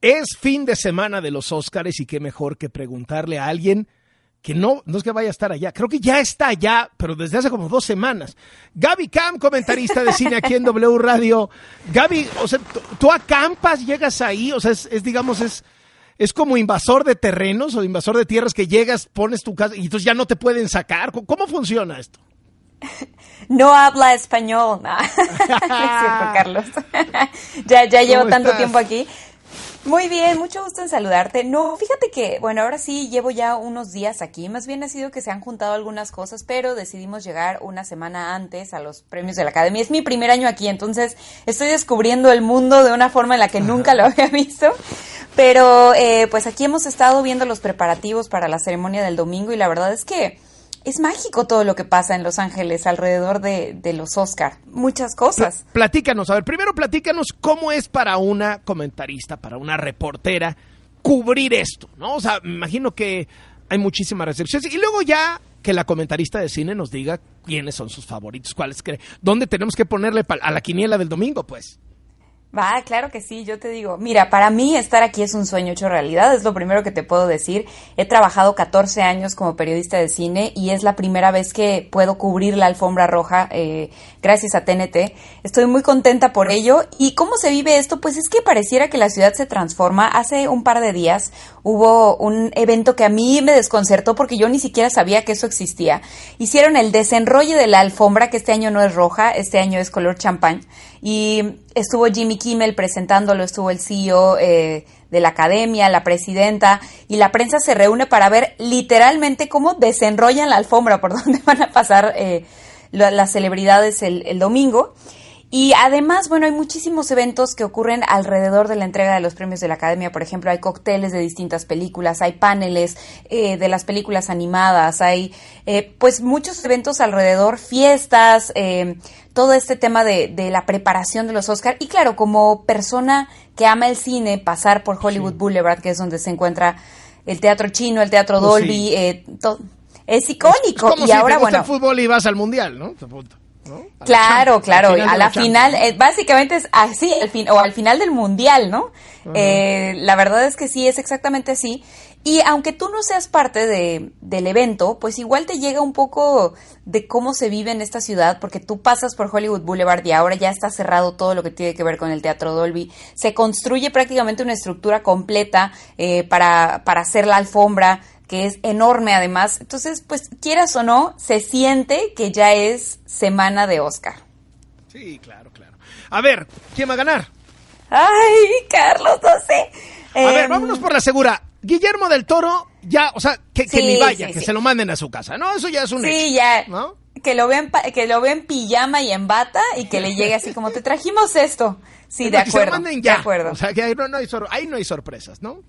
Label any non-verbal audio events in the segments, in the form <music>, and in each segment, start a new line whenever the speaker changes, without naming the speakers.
Es fin de semana de los Óscares y qué mejor que preguntarle a alguien que no, no es que vaya a estar allá, creo que ya está allá, pero desde hace como dos semanas. Gaby Cam, comentarista de cine aquí en W Radio. Gaby, o sea, tú acampas, llegas ahí, o sea, es, digamos, es, es como invasor de terrenos o invasor de tierras que llegas, pones tu casa y entonces ya no te pueden sacar. ¿Cómo funciona esto? <laughs>
No habla español, <laughs> no. es cierto, <laughs> Carlos. ya ya llevo tanto tiempo aquí. Muy bien, mucho gusto en saludarte. No, fíjate que, bueno, ahora sí llevo ya unos días aquí. Más bien ha sido que se han juntado algunas cosas, pero decidimos llegar una semana antes a los premios de la Academia. Es mi primer año aquí, entonces estoy descubriendo el mundo de una forma en la que nunca lo <laughs> había visto. Pero eh, pues aquí hemos estado viendo los preparativos para la ceremonia del domingo y la verdad es que es mágico todo lo que pasa en Los Ángeles alrededor de, los Oscar. Muchas cosas.
Platícanos, a ver, primero platícanos cómo es para una comentarista, para una reportera, cubrir esto, ¿no? O sea, me imagino que hay muchísimas recepciones. Y luego ya que la comentarista de cine nos diga quiénes son sus favoritos, cuáles cree, dónde tenemos que ponerle a la quiniela del domingo, pues.
Va, claro que sí, yo te digo, mira, para mí estar aquí es un sueño hecho realidad, es lo primero que te puedo decir. He trabajado 14 años como periodista de cine y es la primera vez que puedo cubrir la alfombra roja eh, gracias a TNT. Estoy muy contenta por ello. ¿Y cómo se vive esto? Pues es que pareciera que la ciudad se transforma. Hace un par de días hubo un evento que a mí me desconcertó porque yo ni siquiera sabía que eso existía. Hicieron el desenrolle de la alfombra, que este año no es roja, este año es color champán y estuvo Jimmy Kimmel presentándolo, estuvo el CEO eh, de la academia, la presidenta, y la prensa se reúne para ver literalmente cómo desenrollan la alfombra por <laughs> donde van a pasar eh, las celebridades el, domingo. Y además, bueno, hay muchísimos eventos que ocurren alrededor de la entrega de los premios de la Academia. Por ejemplo, hay cócteles de distintas películas, hay paneles eh, de las películas animadas, hay eh, pues muchos eventos alrededor, fiestas, eh, todo este tema de, de, la preparación de los Oscars. Y claro, como persona que ama el cine, pasar por Hollywood Boulevard, que es donde se encuentra el teatro chino, el teatro pues Dolby, es icónico.
y ahora, te bueno, el fútbol y vas al mundial, ¿no?
Claro, claro, a la final, eh, básicamente es así, el fin, o al final del mundial, ¿no? Eh, la verdad es que sí, es exactamente así. Y aunque tú no seas parte de, del evento, pues igual te llega un poco de cómo se vive en esta ciudad, porque tú pasas por Hollywood Boulevard y ahora ya está cerrado todo lo que tiene que ver con el Teatro Dolby. Se construye prácticamente una estructura completa eh, para, para hacer la alfombra que es enorme además. Entonces, pues quieras o no, se siente que ya es semana de Oscar.
Sí, claro, claro. A ver, ¿quién va a ganar?
Ay, Carlos, no sé.
A ver, em, vámonos por la segura. Guillermo del Toro, ya, o sea, que, ni vaya, que se lo manden a su casa, ¿no? Eso ya es un
Sí, ya. ¿no? Que lo vean que lo vean pijama y en bata y que le llegue así como te trajimos esto. Sí, <laughs> de acuerdo. se manden ya. De acuerdo.
O sea, que ahí no, hay ahí no hay sorpresas, ¿no?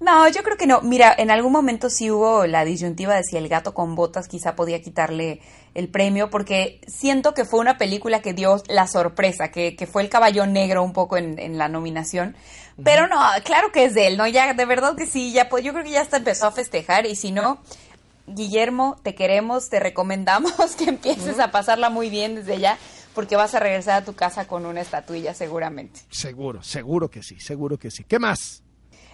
No, yo creo que no. Mira, en algún momento sí hubo la disyuntiva de si el gato con botas quizá podía quitarle el premio, porque siento que fue una película que dio la sorpresa, que, que fue el caballo negro un poco en, en la nominación. Pero no, claro que es de él, ¿no? Ya, de verdad que sí, ya pues, yo creo que ya hasta empezó a festejar y si no, Guillermo, te queremos, te recomendamos <laughs> que empieces a pasarla muy bien desde ya porque vas a regresar a tu casa con una estatuilla seguramente.
Seguro, seguro que sí, seguro que sí. ¿Qué más?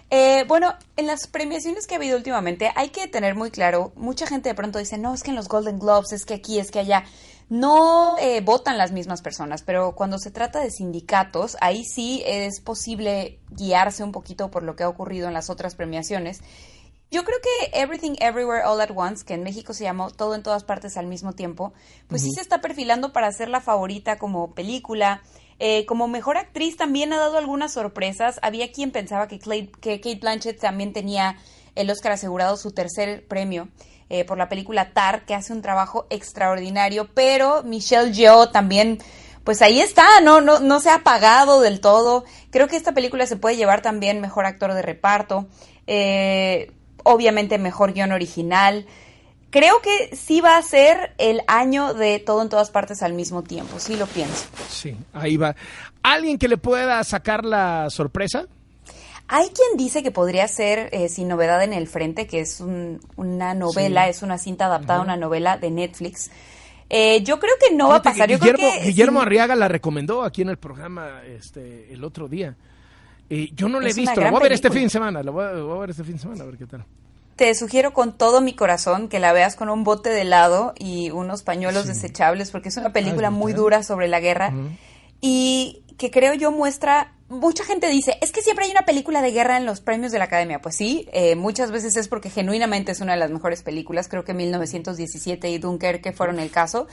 Eh, bueno, en las premiaciones que ha habido últimamente hay que tener muy claro, mucha gente de pronto dice, no, es que en los Golden Globes, es que aquí, es que allá, no eh, votan las mismas personas, pero cuando se trata de sindicatos, ahí sí es posible guiarse un poquito por lo que ha ocurrido en las otras premiaciones. Yo creo que Everything Everywhere All at Once, que en México se llamó Todo en todas partes al mismo tiempo, pues sí se está perfilando para ser la favorita como película. Eh, como mejor actriz también ha dado algunas sorpresas. Había quien pensaba que, que Kate Blanchett también tenía el Oscar asegurado, su tercer premio. Eh, por la película Tar, que hace un trabajo extraordinario, pero Michelle Yeoh también, pues ahí está, no, no, no se ha apagado del todo. Creo que esta película se puede llevar también mejor actor de reparto, eh, obviamente mejor guion original. Creo que sí va a ser el año de todo en todas partes al mismo tiempo, sí lo pienso.
Sí, ahí va. ¿Alguien que le pueda sacar la sorpresa?
Hay quien dice que podría ser eh, Sin Novedad en el Frente, que es una novela, es una cinta adaptada a una novela de Netflix. Eh, yo creo que no va a pasar.
Guillermo, Guillermo Arriaga la recomendó aquí en el programa este, el otro día. Eh, yo no la he visto, la voy a ver este fin de semana, la voy a, ver este fin de semana, a ver qué tal.
Te sugiero con todo mi corazón que la veas con un bote de helado y unos pañuelos desechables, porque es una película muy dura sobre la guerra y que creo yo muestra mucha gente dice, es que siempre hay una película de guerra en los premios de la Academia. Pues sí, eh, muchas veces es porque genuinamente es una de las mejores películas. Creo que 1917 y Dunkerque fueron el caso.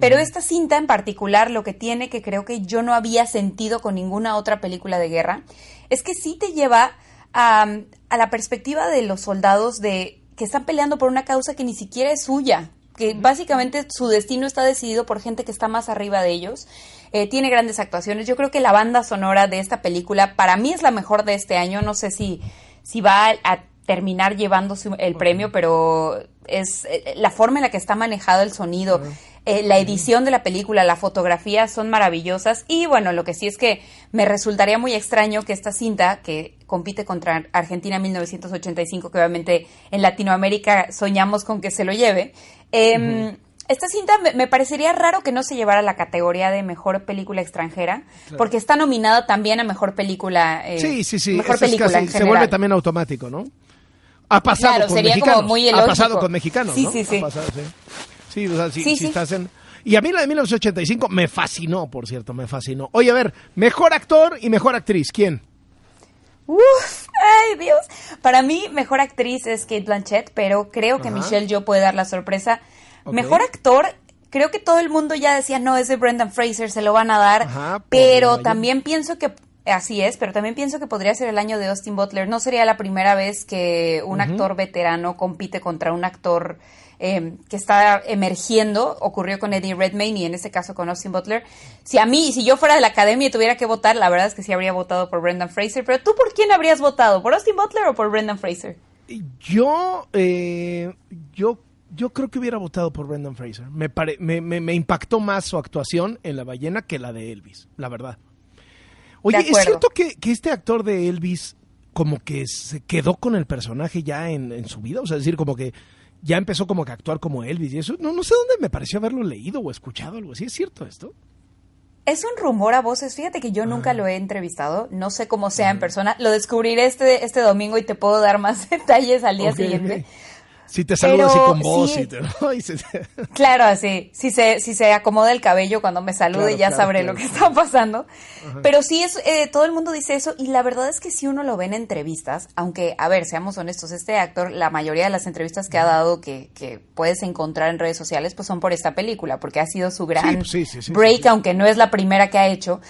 Pero esta cinta en particular lo que tiene que creo que yo no había sentido con ninguna otra película de guerra es que sí te lleva a, a la perspectiva de los soldados de que están peleando por una causa que ni siquiera es suya, que básicamente su destino está decidido por gente que está más arriba de ellos. Eh, tiene grandes actuaciones. Yo creo que la banda sonora de esta película para mí es la mejor de este año. No sé si, si va a, terminar llevándose el premio, pero es eh, la forma en la que está manejado el sonido, eh, la edición de la película, la fotografía son maravillosas. Y bueno, lo que sí es que me resultaría muy extraño que esta cinta que compite contra Argentina 1985, que obviamente en Latinoamérica soñamos con que se lo lleve, eh, esta cinta me, parecería raro que no se llevara la categoría de mejor película extranjera, porque está nominada también a mejor película.
Eh, sí, sí, sí. Mejor película se vuelve también automático, ¿no? Ha pasado
claro,
con
sería
mexicanos.
Como muy
ha pasado con mexicanos,
sí,
¿no?
Sí, sí,
pasado, sí. Sí, o sea, si, estás en... Y a mí la de 1985 me fascinó, por cierto, me fascinó. Oye, a ver, mejor actor y mejor actriz, ¿quién?
Uf, ay Dios. Para mí, mejor actriz es Kate Blanchett, pero creo que Michelle yo puede dar la sorpresa. Mejor actor, creo que todo el mundo ya decía, no, es de Brendan Fraser, se lo van a dar. pero también pienso que, así es, pero también pienso que podría ser el año de Austin Butler. No sería la primera vez que un actor veterano compite contra un actor em, que está emergiendo. Ocurrió con Eddie Redmayne y en este caso con Austin Butler. Si a mí, si yo fuera de la academia y tuviera que votar, la verdad es que sí habría votado por Brendan Fraser. Pero tú, ¿por quién habrías votado? ¿Por Austin Butler o por Brendan Fraser?
Yo, eh, yo yo creo que hubiera votado por Brendan Fraser. Me, me, impactó más su actuación en La ballena que la de Elvis, la verdad. Oye, ¿es cierto que, este actor de Elvis como que se quedó con el personaje ya en, su vida? O sea, es decir, como que ya empezó como que a actuar como Elvis y eso. No, no sé dónde me pareció haberlo leído o escuchado algo así. ¿Es cierto esto?
Es un rumor a voces. Fíjate que yo nunca ah. lo he entrevistado. No sé cómo sea en persona. Lo descubriré este, este domingo y te puedo dar más <laughs> detalles al día siguiente.
Si te saludo así con voz. <laughs> <laughs>
Claro, así. Si se, si se acomoda el cabello cuando me salude, ya sabré lo que está pasando. Pero sí, es, eh, todo el mundo dice eso. Y la verdad es que si uno lo ve en entrevistas, aunque, a ver, seamos honestos, este actor, la mayoría de las entrevistas que ha dado que, que puedes encontrar en redes sociales, pues son por esta película, porque ha sido su gran break, aunque no es la primera que ha hecho.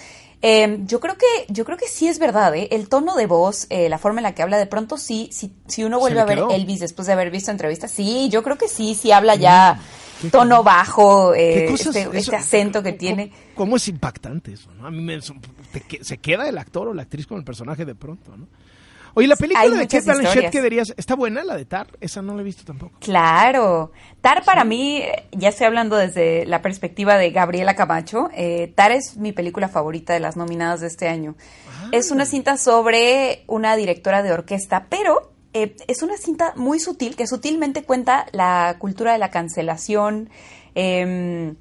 Eh, yo creo que yo creo que sí es verdad, ¿eh? el tono de voz, eh, la forma en la que habla, de pronto sí, sí si uno vuelve a ver Elvis después de haber visto entrevistas, sí, sí, yo creo que sí, sí habla ya tono bajo, eh, este, este, acento que tiene.
¿Cómo es impactante eso? ¿no? A mí me, se queda el actor o la actriz con el personaje de pronto, ¿no? Oye, la película de Kate Blanchett que verías, ¿está buena la de Tar? Esa no la he visto tampoco.
Claro. Tar para mí, ya estoy hablando desde la perspectiva de Gabriela Camacho, eh, Tar es mi película favorita de las nominadas de este año. Ah. Es una cinta sobre una directora de orquesta, pero eh, es una cinta muy sutil, que sutilmente cuenta la cultura de la cancelación, eh,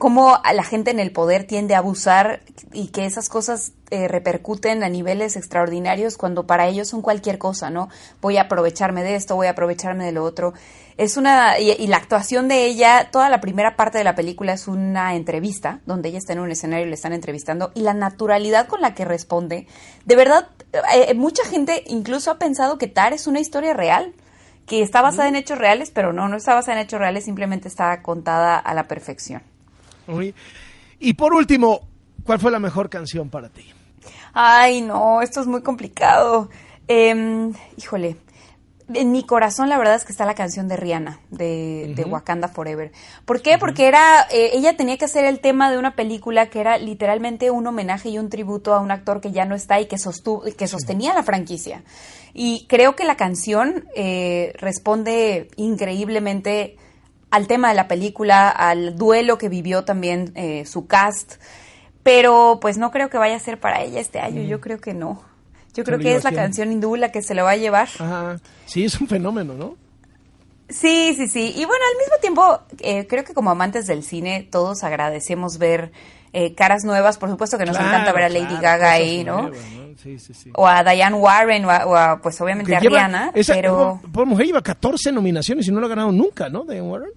cómo la gente en el poder tiende a abusar y que esas cosas eh, repercuten a niveles extraordinarios cuando para ellos son cualquier cosa, ¿no? Voy a aprovecharme de esto, voy a aprovecharme de lo otro. Es una, y, la actuación de ella, toda la primera parte de la película es una entrevista, donde ella está en un escenario y le están entrevistando, y la naturalidad con la que responde, de verdad, eh, mucha gente incluso ha pensado que Tar es una historia real que está basada en hechos reales, pero no, no está basada en hechos reales, simplemente está contada a la perfección.
Y por último, ¿cuál fue la mejor canción para ti?
Ay, no, esto es muy complicado. Em, híjole, en mi corazón la verdad es que está la canción de Rihanna, de, Wakanda Forever. ¿Por qué? Porque era, eh, ella tenía que hacer el tema de una película que era literalmente un homenaje y un tributo a un actor que ya no está y que, sostuvo, que sostenía la franquicia. Y creo que la canción eh, responde increíblemente al tema de la película, al duelo que vivió también eh, su cast, pero pues no creo que vaya a ser para ella este año, yo creo que no. Yo creo que es la canción hindú la que se lo va a llevar.
Ajá. Sí, es un fenómeno, ¿no?
Sí, sí, sí. Y bueno, al mismo tiempo, eh, creo que como amantes del cine, todos agradecemos ver eh, caras nuevas. Por supuesto que nos encanta ver a Lady Gaga ahí, ¿no?
Sí, sí, sí.
O a Diane Warren, o a, pues obviamente a Rihanna. pero...
Por mujer lleva 14 nominaciones y no lo ha ganado nunca, ¿no? Diane Warren.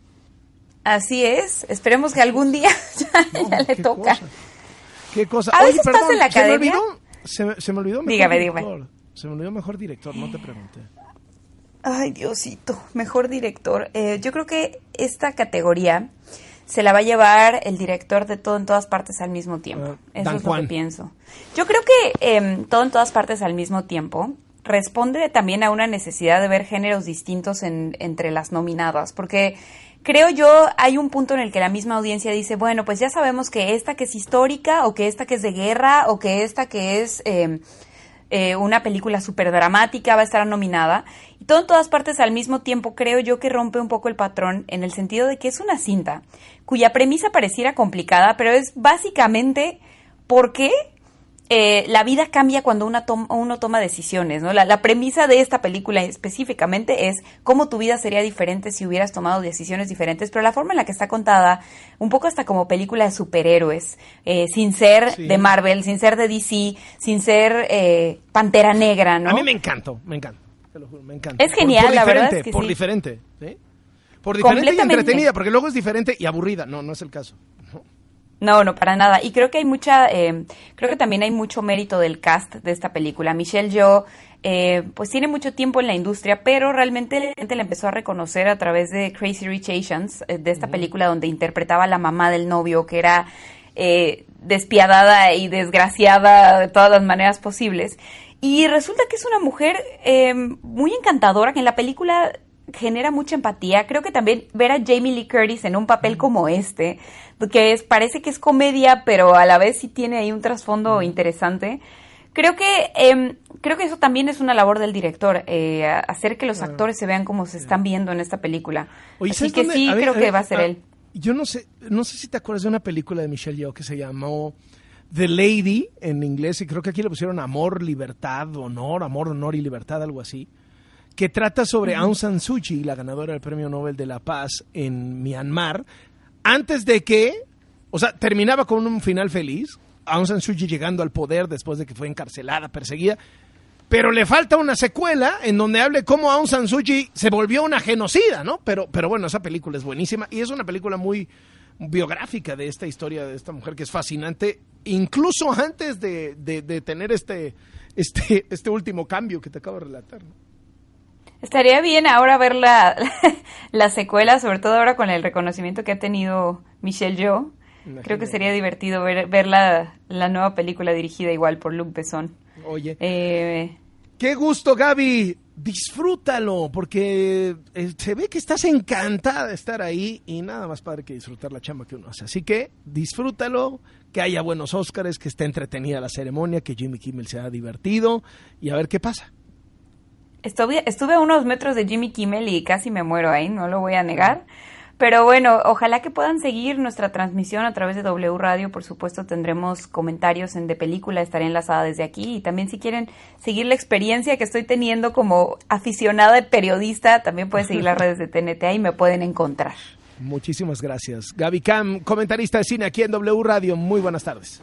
Así es. Esperemos que algún día <laughs> ya, le toca.
Qué cosa.
A veces estás en la academia.
Se me olvidó, se, me olvidó
mejor dígame, dígame.
Se me olvidó mejor director, no te pregunté.
Ay, Diosito, mejor director. Eh, yo creo que esta categoría se la va a llevar el director de Todo en Todas Partes al mismo tiempo. Ah, Eso es lo que pienso. Yo creo que eh, Todo en Todas Partes al mismo tiempo responde también a una necesidad de ver géneros distintos en, entre las nominadas, porque creo yo hay un punto en el que la misma audiencia dice, bueno, pues ya sabemos que esta que es histórica o que esta que es de guerra o que esta que es... Eh, eh, una película súper dramática, va a estar nominada. Y todo en todas partes al mismo tiempo creo yo que rompe un poco el patrón en el sentido de que es una cinta cuya premisa pareciera complicada, pero es básicamente por qué eh, la vida cambia cuando una uno toma decisiones, ¿no? La, premisa de esta película específicamente es cómo tu vida sería diferente si hubieras tomado decisiones diferentes, pero la forma en la que está contada, un poco hasta como película de superhéroes, eh, sin ser de Marvel, sin ser de DC, sin ser eh, Pantera Negra, ¿no?
A mí me encantó, me encanta, te lo juro, me encanta.
Es genial, la verdad es que
Por diferente, ¿sí? Por diferente y entretenida, porque luego es diferente y aburrida, no, no es el caso.
No, no, para nada. Y creo que hay mucha, eh, creo que también hay mucho mérito del cast de esta película. Michelle Yeoh, eh, pues tiene mucho tiempo en la industria, pero realmente la gente la empezó a reconocer a través de Crazy Rich Asians, eh, de esta película donde interpretaba a la mamá del novio, que era despiadada y desgraciada de todas las maneras posibles. Y resulta que es una mujer muy encantadora, que en la película genera mucha empatía. Creo que también ver a Jamie Lee Curtis en un papel como este, que es, parece que es comedia, pero a la vez sí tiene ahí un trasfondo interesante. Creo que em, creo que eso también es una labor del director, eh, hacer que los actores se vean como se están viendo en esta película. Así que sí, creo que va a ser él.
Yo no sé, no sé si te acuerdas de una película de Michelle Yeoh que se llamó The Lady en inglés y creo que aquí le pusieron amor, libertad, honor, amor, honor y libertad, algo así que trata sobre Aung San Suu Kyi, la ganadora del Premio Nobel de la Paz en Myanmar, antes de que, o sea, terminaba con un final feliz, Aung San Suu Kyi llegando al poder después de que fue encarcelada, perseguida, pero le falta una secuela en donde hable cómo Aung San Suu Kyi se volvió una genocida, ¿no? Pero, pero bueno, esa película es buenísima y es una película muy biográfica de esta historia de esta mujer que es fascinante, incluso antes de, de tener este, este, este último cambio que te acabo de relatar. ¿no?
Estaría bien ahora ver la, <laughs> la, secuela, sobre todo ahora con el reconocimiento que ha tenido Michelle Yeoh. Creo que sería divertido ver, ver la, nueva película dirigida igual por Luc Besson.
Oye. Eh, Qué gusto, Gaby. Disfrútalo, porque eh, se ve que estás encantada de estar ahí y nada más padre que disfrutar la chamba que uno hace. Así que disfrútalo, que haya buenos Óscares, que esté entretenida la ceremonia, que Jimmy Kimmel se divertido y a ver qué pasa.
Estuve, estuve a unos metros de Jimmy Kimmel y casi me muero ahí, no lo voy a negar. Pero bueno, ojalá que puedan seguir nuestra transmisión a través de W Radio. Por supuesto, tendremos comentarios en de película, estaré enlazada desde aquí. Y también si quieren seguir la experiencia que estoy teniendo como aficionada de periodista, también pueden seguir las <laughs> redes de TNT y me pueden encontrar.
Muchísimas gracias. Gaby Cam, comentarista de cine aquí en W Radio. Muy buenas tardes.